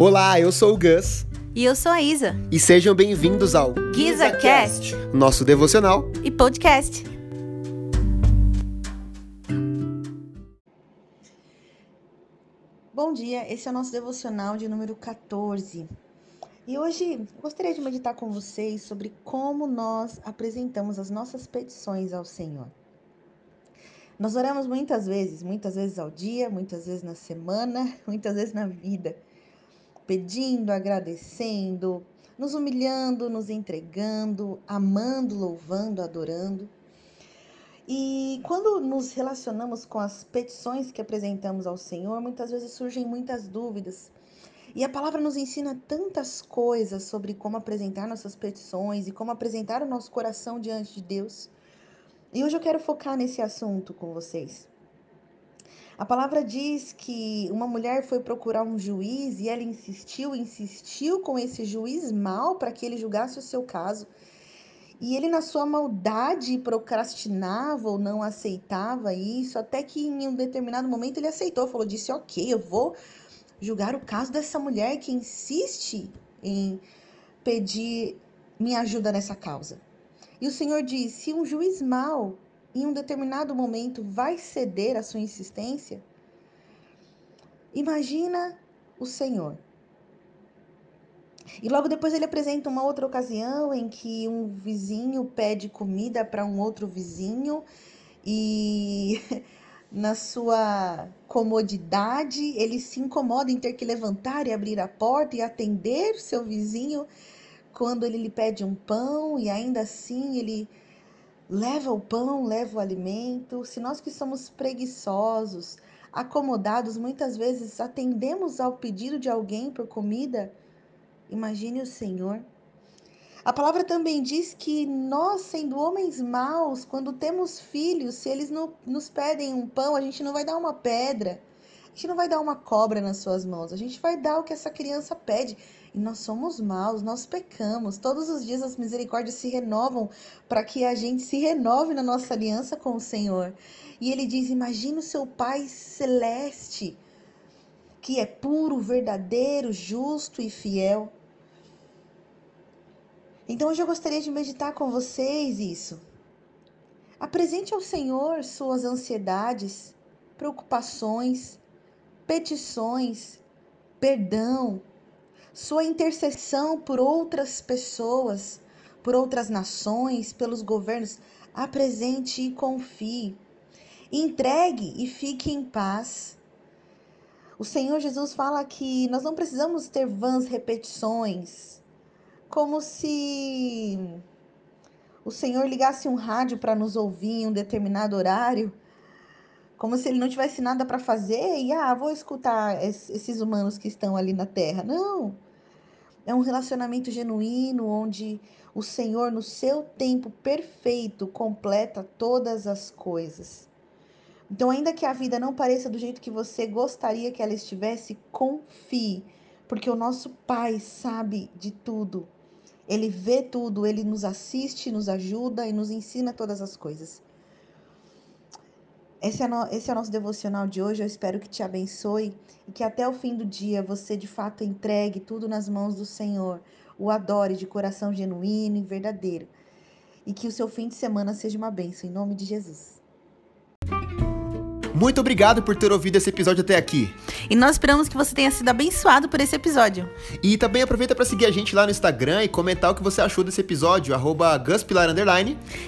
Olá, eu sou o Gus. E eu sou a Isa. E sejam bem-vindos ao GizaCast, nosso devocional e podcast. Bom dia, esse é o nosso devocional de número 14. E hoje gostaria de meditar com vocês sobre como nós apresentamos as nossas petições ao Senhor. Nós oramos muitas vezes, muitas vezes ao dia, muitas vezes na semana, muitas vezes na vida, pedindo, agradecendo, nos humilhando, nos entregando, amando, louvando, adorando. E quando nos relacionamos com as petições que apresentamos ao Senhor, muitas vezes surgem muitas dúvidas. E a palavra nos ensina tantas coisas sobre como apresentar nossas petições e como apresentar o nosso coração diante de Deus. E hoje eu quero focar nesse assunto com vocês. A palavra diz que uma mulher foi procurar um juiz e ela insistiu, insistiu com esse juiz mal para que ele julgasse o seu caso. E ele, na sua maldade, procrastinava ou não aceitava isso, até que em um determinado momento ele aceitou, falou: disse, ok, eu vou julgar o caso dessa mulher que insiste em pedir minha ajuda nessa causa. E o Senhor diz: se um juiz mau, em um determinado momento, vai ceder à sua insistência, imagina o Senhor. E logo depois ele apresenta uma outra ocasião em que um vizinho pede comida para um outro vizinho e na sua comodidade ele se incomoda em ter que levantar e abrir a porta e atender seu vizinho quando ele lhe pede um pão e ainda assim ele leva o pão, leva o alimento. Se nós que somos preguiçosos, acomodados, muitas vezes atendemos ao pedido de alguém por comida, imagine o Senhor. A palavra também diz que nós, sendo homens maus, quando temos filhos, se eles nos pedem um pão, a gente não vai dar uma pedra, a gente não vai dar uma cobra nas suas mãos, a gente vai dar o que essa criança pede. E nós somos maus, nós pecamos. Todos os dias as misericórdias se renovam para que a gente se renove na nossa aliança com o Senhor. E ele diz: Imagina o seu Pai celeste, que é puro, verdadeiro, justo e fiel. Então hoje eu gostaria de meditar com vocês isso. Apresente ao Senhor suas ansiedades, preocupações, petições, perdão, sua intercessão por outras pessoas, por outras nações, pelos governos. Apresente e confie. Entregue e fique em paz. O Senhor Jesus fala que nós não precisamos ter vãs repetições, como se o Senhor ligasse um rádio para nos ouvir em um determinado horário, como se ele não tivesse nada para fazer e ah, vou escutar esses humanos que estão ali na terra. Não. É um relacionamento genuíno onde o Senhor, no seu tempo perfeito, completa todas as coisas. Então, ainda que a vida não pareça do jeito que você gostaria que ela estivesse, confie, porque o nosso Pai sabe de tudo. Ele vê tudo, ele nos assiste, nos ajuda e nos ensina todas as coisas. Esse é, no, esse é o nosso devocional de hoje. Eu espero que te abençoe e que até o fim do dia você de fato entregue tudo nas mãos do Senhor, o adore de coração genuíno e verdadeiro. E que o seu fim de semana seja uma bênção, em nome de Jesus. Muito obrigado por ter ouvido esse episódio até aqui. E nós esperamos que você tenha sido abençoado por esse episódio. E também aproveita para seguir a gente lá no Instagram e comentar o que você achou desse episódio, arroba guspilar,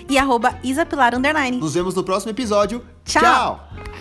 e arroba isapilar, Nos vemos no próximo episódio. Tchau. Tchau.